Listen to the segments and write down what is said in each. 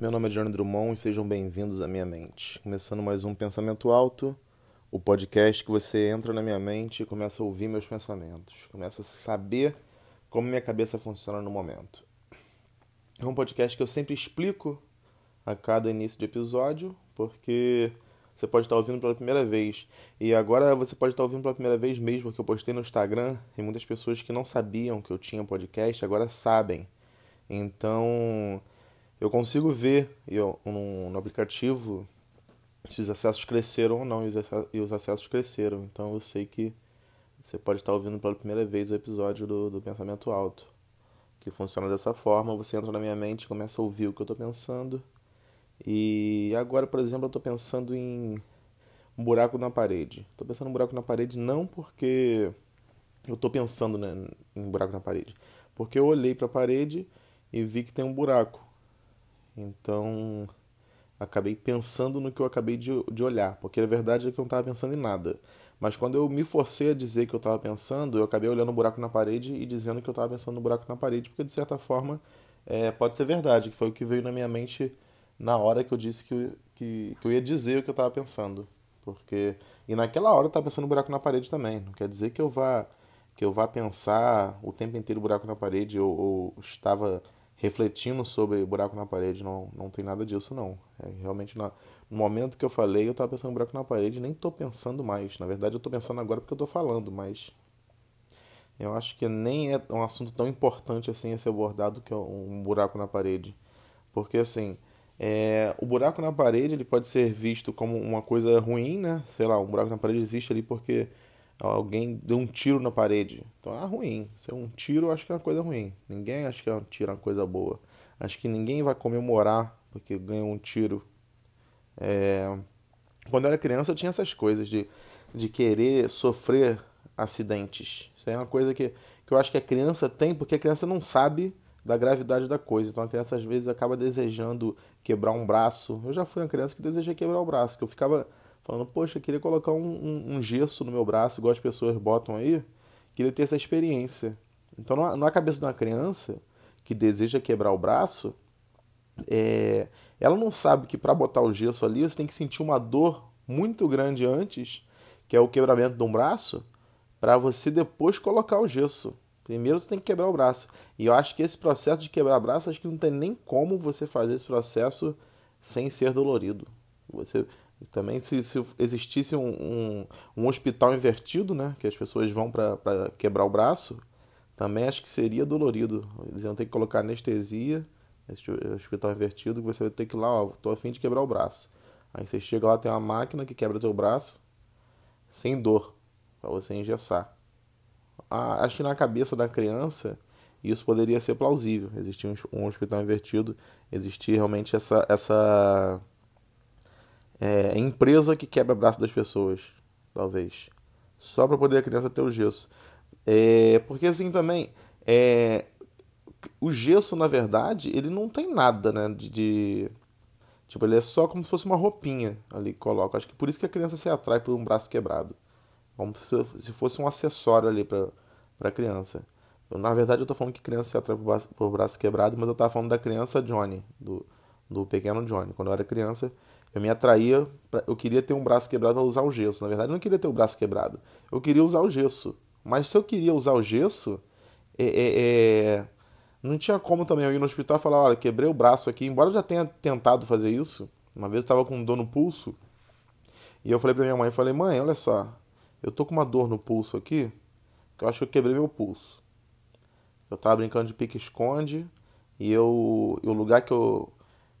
Meu nome é Johnny Drummond e sejam bem-vindos à minha mente. Começando mais um Pensamento Alto, o podcast que você entra na minha mente e começa a ouvir meus pensamentos, começa a saber como minha cabeça funciona no momento. É um podcast que eu sempre explico a cada início de episódio, porque você pode estar ouvindo pela primeira vez. E agora você pode estar ouvindo pela primeira vez mesmo, porque eu postei no Instagram e muitas pessoas que não sabiam que eu tinha podcast agora sabem. Então eu consigo ver eu, no, no aplicativo se os acessos cresceram ou não, e os acessos cresceram. Então eu sei que você pode estar ouvindo pela primeira vez o episódio do, do Pensamento Alto, que funciona dessa forma. Você entra na minha mente, começa a ouvir o que eu estou pensando e agora, por exemplo, eu estou pensando em um buraco na parede. Estou pensando em um buraco na parede não porque eu estou pensando né, em um buraco na parede, porque eu olhei para a parede e vi que tem um buraco. Então, acabei pensando no que eu acabei de, de olhar, porque a verdade é que eu não estava pensando em nada. Mas quando eu me forcei a dizer que eu estava pensando, eu acabei olhando um buraco na parede e dizendo que eu estava pensando no buraco na parede, porque de certa forma é, pode ser verdade, que foi o que veio na minha mente na hora que eu disse que, que, que eu ia dizer o que eu estava pensando. Porque. E naquela hora eu estava pensando no buraco na parede também. Não quer dizer que eu vá que eu vá pensar o tempo inteiro buraco na parede ou, ou estava refletindo sobre buraco na parede. Não, não tem nada disso, não. É realmente na, no momento que eu falei, eu estava pensando no buraco na parede nem estou pensando mais. Na verdade, eu estou pensando agora porque eu estou falando, mas eu acho que nem é um assunto tão importante assim a ser abordado que é um buraco na parede. Porque assim, é, o buraco na parede ele pode ser visto como uma coisa ruim, né? Sei lá, um buraco na parede existe ali porque alguém deu um tiro na parede. Então é ruim. Se é um tiro, eu acho que é uma coisa ruim. Ninguém acha que é um tiro uma coisa boa. Acho que ninguém vai comemorar porque ganhou um tiro. É... Quando eu era criança eu tinha essas coisas de, de querer sofrer acidentes. Isso é uma coisa que, que eu acho que a criança tem porque a criança não sabe da gravidade da coisa. Então a criança às vezes acaba desejando quebrar um braço. Eu já fui uma criança que desejei quebrar o braço, que eu ficava falando, poxa, queria colocar um, um, um, gesso no meu braço, igual as pessoas botam aí, queria ter essa experiência. Então na, cabeça de uma criança que deseja quebrar o braço, é, ela não sabe que para botar o gesso ali você tem que sentir uma dor muito grande antes, que é o quebramento de um braço, para você depois colocar o gesso. Primeiro você tem que quebrar o braço. E eu acho que esse processo de quebrar o braço, acho que não tem nem como você fazer esse processo sem ser dolorido. Você também se, se existisse um, um, um, hospital invertido, né, que as pessoas vão para quebrar o braço, também acho que seria dolorido. Eles iam ter que colocar anestesia, esse hospital invertido, que você vai ter que ir lá, ó, tô afim de quebrar o braço. Aí você chega lá, tem uma máquina que quebra teu braço sem dor, para você engessar acho que na cabeça da criança isso poderia ser plausível. Existir um, hospital invertido, existir realmente essa, essa é, empresa que quebra braço das pessoas, talvez. Só para poder a criança ter o gesso. É, porque assim também, é, o gesso, na verdade, ele não tem nada, né? De, de, Tipo, ele é só como se fosse uma roupinha ali que coloca. Acho que por isso que a criança se atrai por um braço quebrado. Como se, se fosse um acessório ali para a criança. Eu, na verdade, eu tô falando que criança se atrai por braço, por braço quebrado, mas eu tava falando da criança Johnny, do, do pequeno Johnny. Quando eu era criança, eu me atraía, eu queria ter um braço quebrado para usar o gesso. Na verdade, eu não queria ter o braço quebrado, eu queria usar o gesso. Mas se eu queria usar o gesso, é, é, é, não tinha como também eu ir no hospital e falar: olha, quebrei o braço aqui. Embora eu já tenha tentado fazer isso, uma vez eu estava com dor no pulso, e eu falei para minha mãe: falei, mãe, olha só, eu tô com uma dor no pulso aqui, que eu acho que eu quebrei meu pulso. Eu tava brincando de pique-esconde e eu, e o lugar que eu,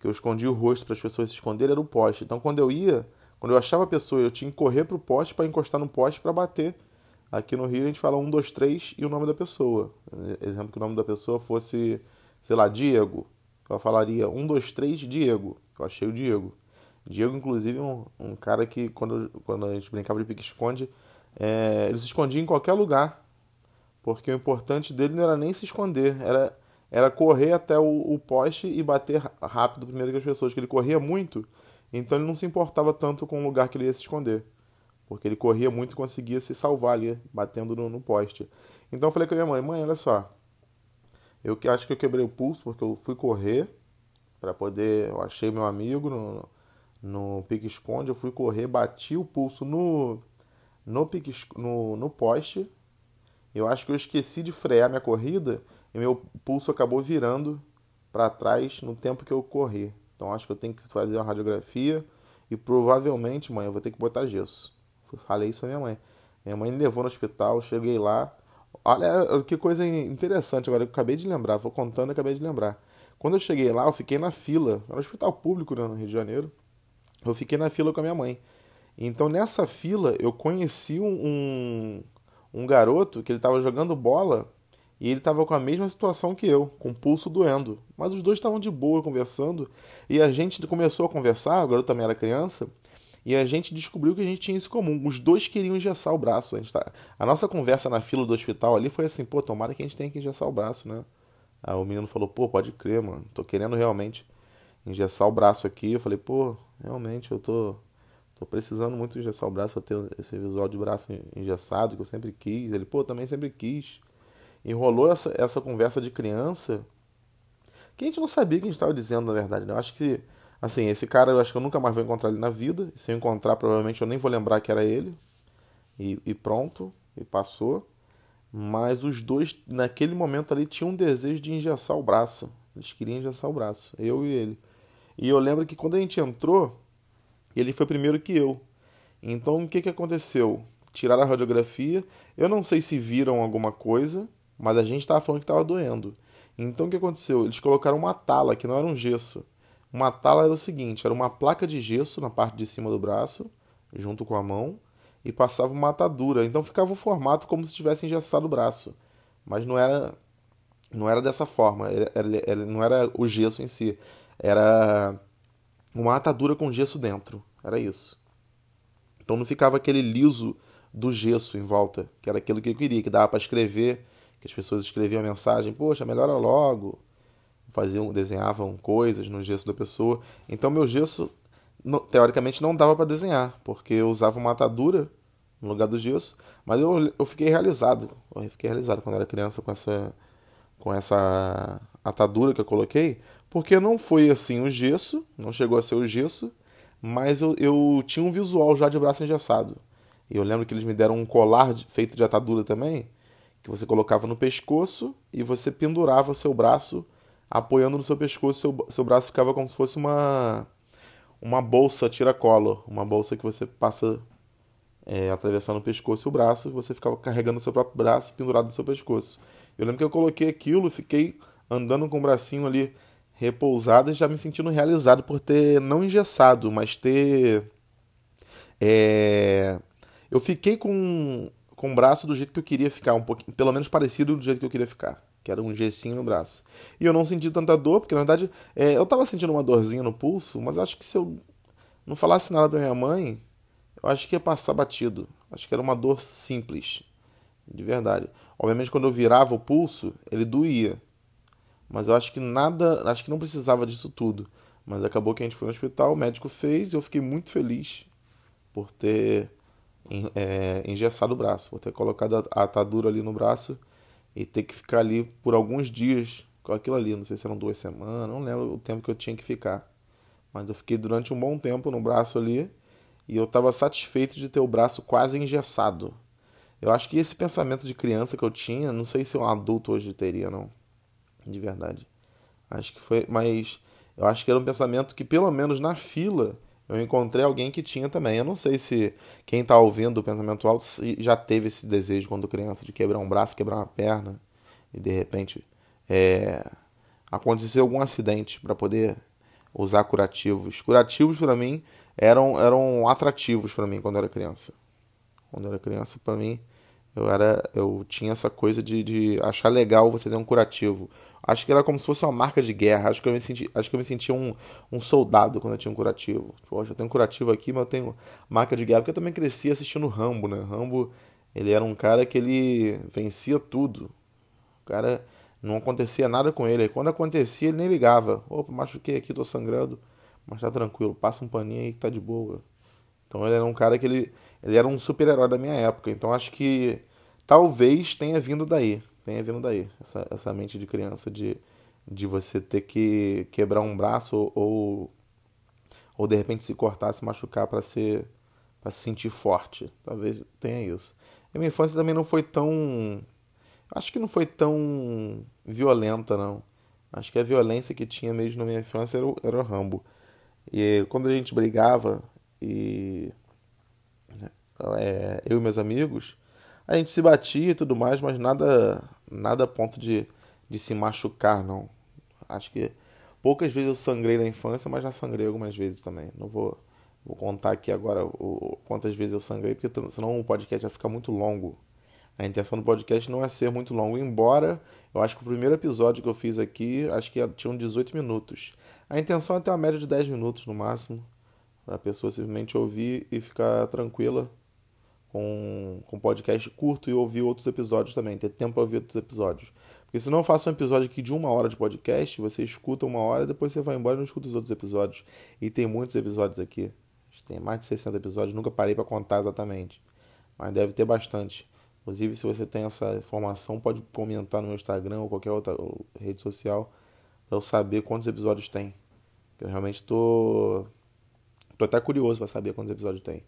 que eu escondi o rosto para as pessoas se esconderem era o poste. Então quando eu ia, quando eu achava a pessoa, eu tinha que correr pro poste para encostar no poste para bater. Aqui no Rio a gente fala um, dois, três e o nome da pessoa. Exemplo que o nome da pessoa fosse, sei lá, Diego. Eu falaria um, dois, três, Diego. Eu achei o Diego. Diego, inclusive, é um, um cara que quando, quando a gente brincava de pique-esconde, é, ele se escondia em qualquer lugar, porque o importante dele não era nem se esconder, era, era correr até o, o poste e bater rápido primeiro que as pessoas, que ele corria muito, então ele não se importava tanto com o lugar que ele ia se esconder, porque ele corria muito e conseguia se salvar ali, batendo no, no poste. Então eu falei com a minha mãe, mãe, olha só, eu acho que eu quebrei o pulso porque eu fui correr, para poder. Eu achei meu amigo no, no pique-esconde, eu fui correr, bati o pulso no, no, pique, no, no poste. Eu acho que eu esqueci de frear minha corrida e meu pulso acabou virando para trás no tempo que eu corri. Então acho que eu tenho que fazer uma radiografia e provavelmente, mãe, eu vou ter que botar gesso. Falei isso pra minha mãe. Minha mãe me levou no hospital, cheguei lá. Olha que coisa interessante agora, eu acabei de lembrar, vou contando e acabei de lembrar. Quando eu cheguei lá, eu fiquei na fila, era um hospital público né, no Rio de Janeiro. Eu fiquei na fila com a minha mãe. Então nessa fila eu conheci um, um, um garoto que ele estava jogando bola e ele estava com a mesma situação que eu, com o pulso doendo. Mas os dois estavam de boa conversando. E a gente começou a conversar, o garoto também era criança. E a gente descobriu que a gente tinha isso comum. Os dois queriam engessar o braço. A, tá... a nossa conversa na fila do hospital ali foi assim: pô, tomara que a gente tenha que engessar o braço, né? Aí o menino falou: pô, pode crer, mano. Tô querendo realmente engessar o braço aqui. Eu falei: pô, realmente eu tô, tô precisando muito engessar o braço pra ter esse visual de braço engessado que eu sempre quis. Ele: pô, também sempre quis enrolou essa, essa conversa de criança que a gente não sabia o que a gente estava dizendo, na verdade. Né? Eu acho que, assim, esse cara eu acho que eu nunca mais vou encontrar ele na vida. Se eu encontrar, provavelmente eu nem vou lembrar que era ele. E, e pronto, e passou. Mas os dois, naquele momento ali, tinham um desejo de engessar o braço. Eles queriam engessar o braço, eu e ele. E eu lembro que quando a gente entrou, ele foi primeiro que eu. Então o que, que aconteceu? Tiraram a radiografia. Eu não sei se viram alguma coisa mas a gente estava falando que estava doendo. Então o que aconteceu? Eles colocaram uma tala, que não era um gesso. Uma tala era o seguinte: era uma placa de gesso na parte de cima do braço, junto com a mão, e passava uma atadura. Então ficava o formato como se tivesse engessado o braço. Mas não era não era dessa forma, era, era, não era o gesso em si. Era uma atadura com gesso dentro. Era isso. Então não ficava aquele liso do gesso em volta, que era aquilo que eu queria, que dava para escrever que as pessoas escreviam a mensagem, poxa, melhora logo, faziam, desenhavam coisas no gesso da pessoa. Então meu gesso teoricamente não dava para desenhar, porque eu usava uma atadura no lugar do gesso, mas eu, eu fiquei realizado. Eu fiquei realizado quando era criança com essa com essa atadura que eu coloquei, porque não foi assim o gesso, não chegou a ser o gesso, mas eu, eu tinha um visual já de braço engessado. E eu lembro que eles me deram um colar feito de atadura também, que você colocava no pescoço e você pendurava seu braço apoiando no seu pescoço, seu, seu braço ficava como se fosse uma uma bolsa tiracolo, uma bolsa que você passa é, atravessando o pescoço e o braço, e você ficava carregando o seu próprio braço pendurado no seu pescoço. Eu lembro que eu coloquei aquilo, fiquei andando com o bracinho ali repousado e já me sentindo realizado por ter não engessado, mas ter é... eu fiquei com com o braço do jeito que eu queria ficar, um pouquinho, pelo menos parecido do jeito que eu queria ficar, que era um gessinho no braço. E eu não senti tanta dor, porque na verdade é, eu tava sentindo uma dorzinha no pulso, mas acho que se eu não falasse nada pra minha mãe, eu acho que ia passar batido. Acho que era uma dor simples, de verdade. Obviamente quando eu virava o pulso, ele doía. Mas eu acho que nada, acho que não precisava disso tudo. Mas acabou que a gente foi no hospital, o médico fez, e eu fiquei muito feliz por ter é, engessado o braço. Vou ter colocado a atadura ali no braço e ter que ficar ali por alguns dias com aquilo ali. Não sei se eram duas semanas, não lembro o tempo que eu tinha que ficar. Mas eu fiquei durante um bom tempo no braço ali e eu estava satisfeito de ter o braço quase engessado. Eu acho que esse pensamento de criança que eu tinha, não sei se um adulto hoje teria, não. De verdade. Acho que foi, mas eu acho que era um pensamento que pelo menos na fila eu encontrei alguém que tinha também. Eu não sei se quem está ouvindo o pensamento alto já teve esse desejo quando criança de quebrar um braço, quebrar uma perna e de repente é, aconteceu algum acidente para poder usar curativos. Curativos para mim eram, eram atrativos para mim quando eu era criança. Quando eu era criança, para mim, eu era eu tinha essa coisa de, de achar legal você ter um curativo Acho que era como se fosse uma marca de guerra. Acho que eu me, senti, acho que eu me sentia um, um soldado quando eu tinha um curativo. Poxa, eu tenho um curativo aqui, mas eu tenho marca de guerra. Porque eu também cresci assistindo Rambo, né? Rambo, ele era um cara que ele vencia tudo. O cara não acontecia nada com ele. Quando acontecia, ele nem ligava. Opa, machuquei aqui, tô sangrando. Mas tá tranquilo, passa um paninho aí que tá de boa. Então ele era um cara que ele, ele era um super-herói da minha época. Então acho que talvez tenha vindo daí tenha vindo daí, essa, essa mente de criança de, de você ter que quebrar um braço ou, ou de repente se cortar, se machucar para para se sentir forte. Talvez tenha isso. A minha infância também não foi tão acho que não foi tão violenta não. Acho que a violência que tinha mesmo na minha infância era o, era o Rambo. E quando a gente brigava e é, eu e meus amigos, a gente se batia e tudo mais, mas nada nada a ponto de, de se machucar, não. Acho que poucas vezes eu sangrei na infância, mas já sangrei algumas vezes também. Não vou, vou contar aqui agora o, quantas vezes eu sangrei, porque senão o podcast vai ficar muito longo. A intenção do podcast não é ser muito longo, embora eu acho que o primeiro episódio que eu fiz aqui, acho que tinha 18 minutos. A intenção é ter uma média de 10 minutos no máximo, para a pessoa simplesmente ouvir e ficar tranquila com, com podcast curto e ouvir outros episódios também, ter tempo para ouvir outros episódios. Porque se não faço um episódio aqui de uma hora de podcast, você escuta uma hora, depois você vai embora e não escuta os outros episódios. E tem muitos episódios aqui. Tem mais de 60 episódios, nunca parei para contar exatamente. Mas deve ter bastante. Inclusive, se você tem essa informação, pode comentar no meu Instagram ou qualquer outra rede social para eu saber quantos episódios tem. Eu realmente tô, tô até curioso para saber quantos episódios tem.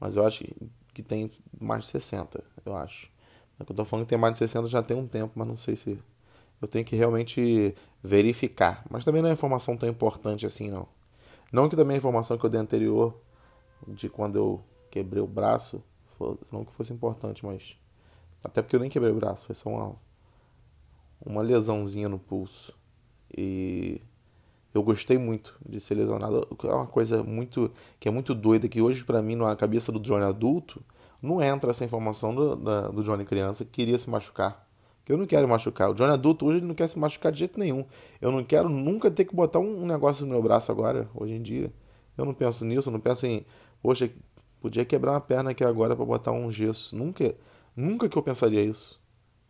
Mas eu acho que que tem mais de 60, eu acho. É eu tô falando que tem mais de 60 já tem um tempo, mas não sei se. Eu tenho que realmente verificar. Mas também não é informação tão importante assim, não. Não que também a informação que eu dei anterior, de quando eu quebrei o braço, não que fosse importante, mas. Até porque eu nem quebrei o braço, foi só uma, uma lesãozinha no pulso. E eu gostei muito de ser lesionado. É uma coisa muito que é muito doida que hoje para mim na cabeça do Johnny adulto não entra essa informação do, da, do Johnny criança que queria se machucar. Que eu não quero machucar. O Johnny adulto hoje ele não quer se machucar de jeito nenhum. Eu não quero nunca ter que botar um, negócio no meu braço agora, hoje em dia. Eu não penso nisso, eu não penso em, poxa, podia quebrar uma perna aqui agora para botar um gesso. Nunca, nunca que eu pensaria isso.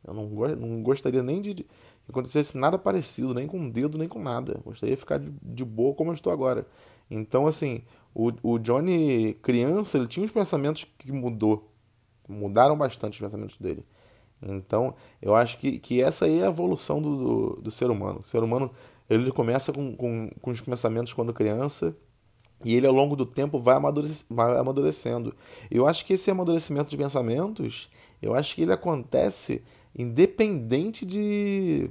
Eu não, não gostaria nem de, acontecesse nada parecido, nem com o dedo, nem com nada. Gostaria de ficar de, de boa como eu estou agora. Então, assim, o, o Johnny, criança, ele tinha uns pensamentos que mudou. Mudaram bastante os pensamentos dele. Então, eu acho que, que essa aí é a evolução do, do, do ser humano. O ser humano, ele começa com, com, com os pensamentos quando criança, e ele, ao longo do tempo, vai amadurecendo. Eu acho que esse amadurecimento de pensamentos, eu acho que ele acontece independente de,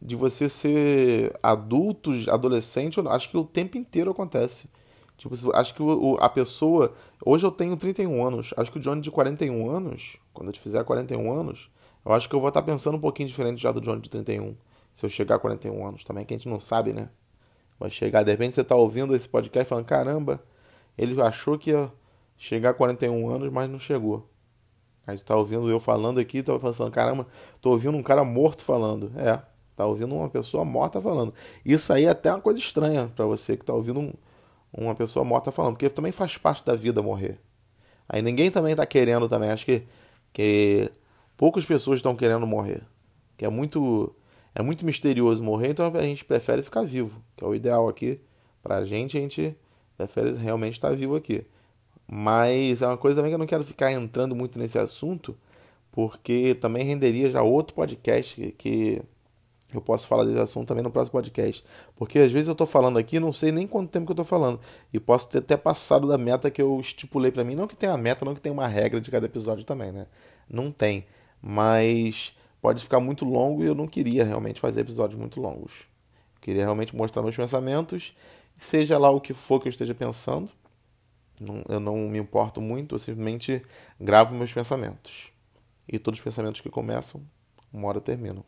de você ser adulto, adolescente, acho que o tempo inteiro acontece. Tipo, acho que o, a pessoa. Hoje eu tenho 31 anos. Acho que o Johnny de 41 anos, quando eu te fizer 41 anos, eu acho que eu vou estar pensando um pouquinho diferente já do Johnny de 31. Se eu chegar a 41 anos também, que a gente não sabe, né? Vai chegar, de repente você tá ouvindo esse podcast falando: caramba, ele achou que ia chegar a 41 anos, mas não chegou. A gente tá ouvindo eu falando aqui, tá pensando, caramba, tô ouvindo um cara morto falando. É, tá ouvindo uma pessoa morta falando. Isso aí é até uma coisa estranha para você que tá ouvindo um, uma pessoa morta falando, porque também faz parte da vida morrer. Aí ninguém também tá querendo também, acho que, que poucas pessoas estão querendo morrer. Que é muito é muito misterioso morrer, então a gente prefere ficar vivo, que é o ideal aqui pra gente, a gente prefere realmente estar vivo aqui. Mas é uma coisa também que eu não quero ficar entrando muito nesse assunto, porque também renderia já outro podcast que eu posso falar desse assunto também no próximo podcast. Porque às vezes eu estou falando aqui não sei nem quanto tempo que eu estou falando. E posso ter até passado da meta que eu estipulei para mim. Não que tenha meta, não que tenha uma regra de cada episódio também, né? Não tem. Mas pode ficar muito longo e eu não queria realmente fazer episódios muito longos. Eu queria realmente mostrar meus pensamentos, seja lá o que for que eu esteja pensando. Não, eu não me importo muito, eu simplesmente gravo meus pensamentos. E todos os pensamentos que começam, uma hora terminam.